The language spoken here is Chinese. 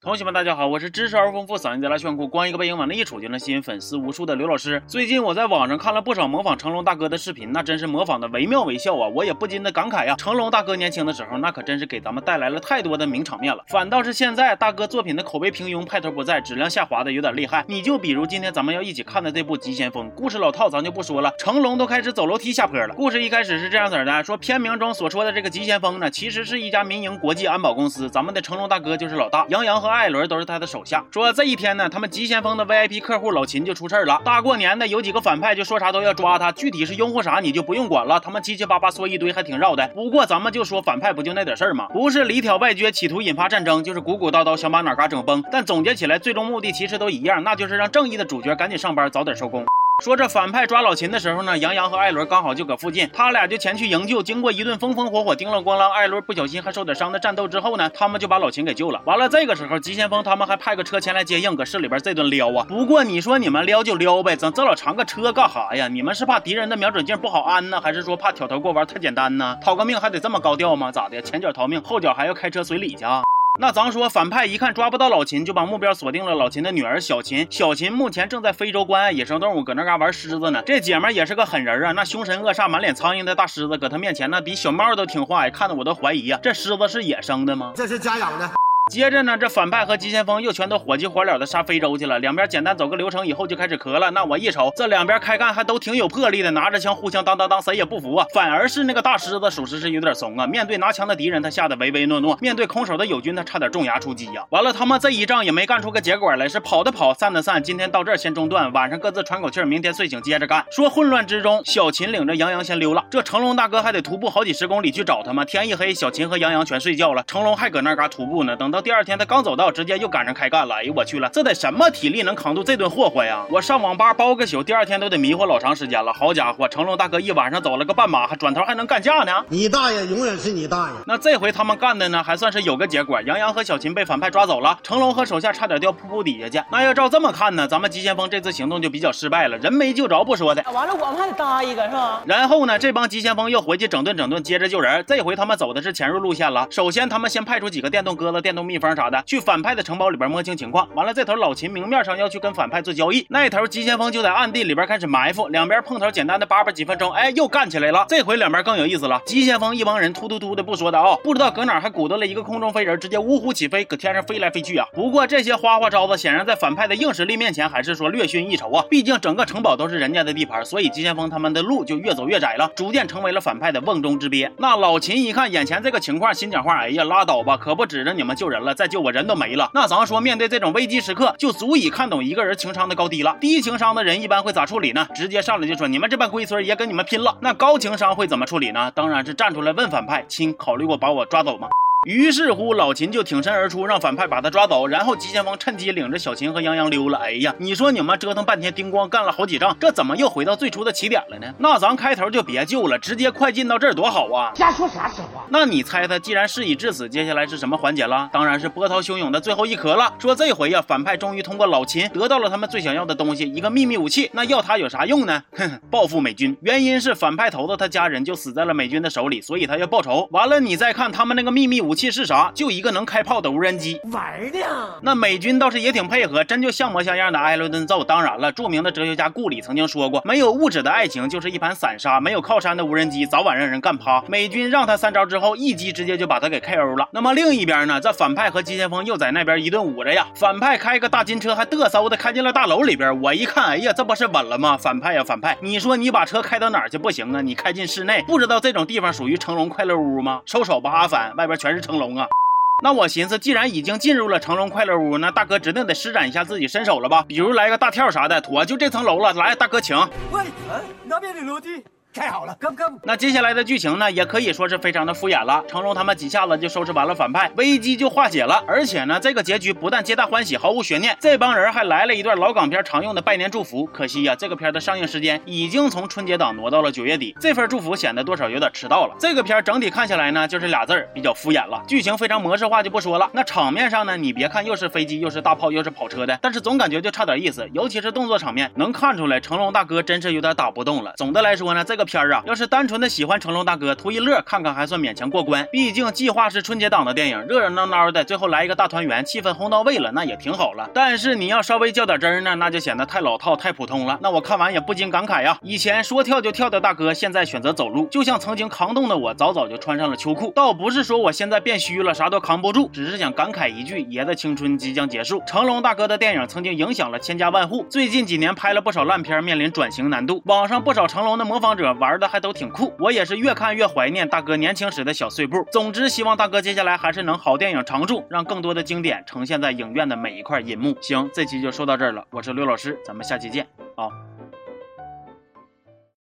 同学们，大家好，我是知识而丰富、嗓音贼拉炫酷、光一个背影往那一杵就能吸引粉丝无数的刘老师。最近我在网上看了不少模仿成龙大哥的视频，那真是模仿的惟妙惟肖啊！我也不禁的感慨呀，成龙大哥年轻的时候，那可真是给咱们带来了太多的名场面了。反倒是现在大哥作品的口碑平庸、派头不在，质量下滑的有点厉害。你就比如今天咱们要一起看的这部《急先锋》，故事老套，咱就不说了。成龙都开始走楼梯下坡了。故事一开始是这样子的：说片名中所说的这个急先锋呢，其实是一家民营国际安保公司，咱们的成龙大哥就是老大，杨洋和艾伦都是他的。手下说这一天呢，他们急先锋的 VIP 客户老秦就出事儿了。大过年的，有几个反派就说啥都要抓他，具体是拥护啥你就不用管了。他们七七八八说一堆，还挺绕的。不过咱们就说反派不就那点事儿吗？不是里挑外撅，企图引发战争，就是鼓鼓叨叨想把哪嘎整崩。但总结起来，最终目的其实都一样，那就是让正义的主角赶紧上班，早点收工。说这反派抓老秦的时候呢，杨洋和艾伦刚好就搁附近，他俩就前去营救。经过一顿风风火火、叮啷咣啷，艾伦不小心还受点伤的战斗之后呢，他们就把老秦给救了。完了，这个时候急先锋他们还派个车前来接应，搁市里边这顿撩啊。不过你说你们撩就撩呗，整这老长个车干哈呀？你们是怕敌人的瞄准镜不好安呢，还是说怕挑头过弯太简单呢？讨个命还得这么高调吗？咋的？前脚逃命，后脚还要开车随礼去？啊？那咱说，反派一看抓不到老秦，就把目标锁定了老秦的女儿小秦。小秦目前正在非洲关爱野生动物，搁那嘎玩狮子呢。这姐们也是个狠人啊，那凶神恶煞、满脸苍蝇的大狮子，搁她面前那比小猫都听话呀，看得我都怀疑啊，这狮子是野生的吗？这是家养的。接着呢，这反派和急先锋又全都火急火燎的杀非洲去了。两边简单走个流程以后，就开始磕了。那我一瞅，这两边开干还都挺有魄力的，拿着枪互相当当当，谁也不服啊。反而是那个大狮子，属实是有点怂啊。面对拿枪的敌人，他吓得唯唯诺诺；面对空手的友军，他差点重牙出击呀。完了，他们这一仗也没干出个结果来，是跑的跑，散的散。今天到这儿先中断，晚上各自喘口气，明天睡醒接着干。说混乱之中，小秦领着杨洋先溜了。这成龙大哥还得徒步好几十公里去找他们。天一黑，小秦和杨洋全睡觉了，成龙还搁那嘎徒步呢。等到第二天，他刚走。到直接又赶上开干了，哎呦我去了，这得什么体力能扛住这顿霍霍呀？我上网吧包个宿，第二天都得迷糊老长时间了。好家伙，成龙大哥一晚上走了个半马，还转头还能干架呢？你大爷永远是你大爷。那这回他们干的呢，还算是有个结果。杨洋和小秦被反派抓走了，成龙和手下差点掉瀑布底下去。那要照这么看呢，咱们急先锋这次行动就比较失败了，人没救着不说的，完了我们还得搭一个是吧？然后呢，这帮急先锋又回去整顿整顿，接着救人。这回他们走的是潜入路线了。首先他们先派出几个电动鸽子、电动蜜蜂啥的，去反派的城堡里边。摸清情况，完了这头老秦明面上要去跟反派做交易，那头急先锋就在暗地里边开始埋伏，两边碰头简单的叭叭几分钟，哎，又干起来了。这回两边更有意思了，急先锋一帮人突突突的不说的啊，不知道搁哪还鼓捣了一个空中飞人，直接呜呼起飞，搁天上飞来飞去啊。不过这些花花招子显然在反派的硬实力面前还是说略逊一筹啊，毕竟整个城堡都是人家的地盘，所以急先锋他们的路就越走越窄了，逐渐成为了反派的瓮中之鳖。那老秦一看眼前这个情况，心讲话，哎呀，拉倒吧，可不指着你们救人了，再救我人都没了。那咱说面对这种危机。时刻就足以看懂一个人情商的高低了。低情商的人一般会咋处理呢？直接上来就说你们这帮龟孙也跟你们拼了。那高情商会怎么处理呢？当然是站出来问反派：亲，考虑过把我抓走吗？于是乎，老秦就挺身而出，让反派把他抓走。然后急先锋趁机领着小秦和杨洋溜了。哎呀，你说你们折腾半天，叮咣干了好几仗，这怎么又回到最初的起点了呢？那咱开头就别救了，直接快进到这儿多好啊！瞎说啥实话？那你猜他既然事已至此，接下来是什么环节了？当然是波涛汹涌的最后一刻了。说这回呀，反派终于通过老秦得到了他们最想要的东西——一个秘密武器。那要它有啥用呢？哼，报复美军。原因是反派头子他家人就死在了美军的手里，所以他要报仇。完了，你再看他们那个秘密武器是啥？就一。个能开炮的无人机玩的，那美军倒是也挺配合，真就像模像样的挨了顿揍。当然了，著名的哲学家顾里曾经说过，没有物质的爱情就是一盘散沙，没有靠山的无人机早晚让人干趴。美军让他三招之后，一击直接就把他给 KO 了。那么另一边呢，这反派和急先锋又在那边一顿捂着呀。反派开个大金车，还嘚瑟的开进了大楼里边。我一看，哎呀，这不是稳了吗？反派呀，反派，你说你把车开到哪儿去不行啊？你开进室内，不知道这种地方属于成龙快乐屋吗？收手吧，阿凡，外边全是成龙啊。那我寻思，既然已经进入了成龙快乐屋，那大哥指定得施展一下自己身手了吧？比如来个大跳啥的，妥，就这层楼了。来，大哥请。喂，那边的楼梯。太好了，哥哥。那接下来的剧情呢，也可以说是非常的敷衍了。成龙他们几下子就收拾完了反派，危机就化解了。而且呢，这个结局不但皆大欢喜，毫无悬念，这帮人还来了一段老港片常用的拜年祝福。可惜呀，这个片的上映时间已经从春节档挪到了九月底，这份祝福显得多少有点迟到了。这个片整体看下来呢，就是俩字儿，比较敷衍了。剧情非常模式化就不说了。那场面上呢，你别看又是飞机又是大炮又是跑车的，但是总感觉就差点意思。尤其是动作场面，能看出来成龙大哥真是有点打不动了。总的来说呢，这个。片儿啊，要是单纯的喜欢成龙大哥，图一乐看看还算勉强过关。毕竟计划是春节档的电影，热热闹闹的，最后来一个大团圆，气氛烘到位了，那也挺好了。但是你要稍微较点真儿呢，那就显得太老套、太普通了。那我看完也不禁感慨呀，以前说跳就跳的大哥，现在选择走路，就像曾经扛冻的我，早早就穿上了秋裤。倒不是说我现在变虚了，啥都扛不住，只是想感慨一句，爷的青春即将结束。成龙大哥的电影曾经影响了千家万户，最近几年拍了不少烂片，面临转型难度。网上不少成龙的模仿者玩的还都挺酷，我也是越看越怀念大哥年轻时的小碎步。总之，希望大哥接下来还是能好电影常驻，让更多的经典呈现在影院的每一块银幕。行，这期就说到这儿了，我是刘老师，咱们下期见啊。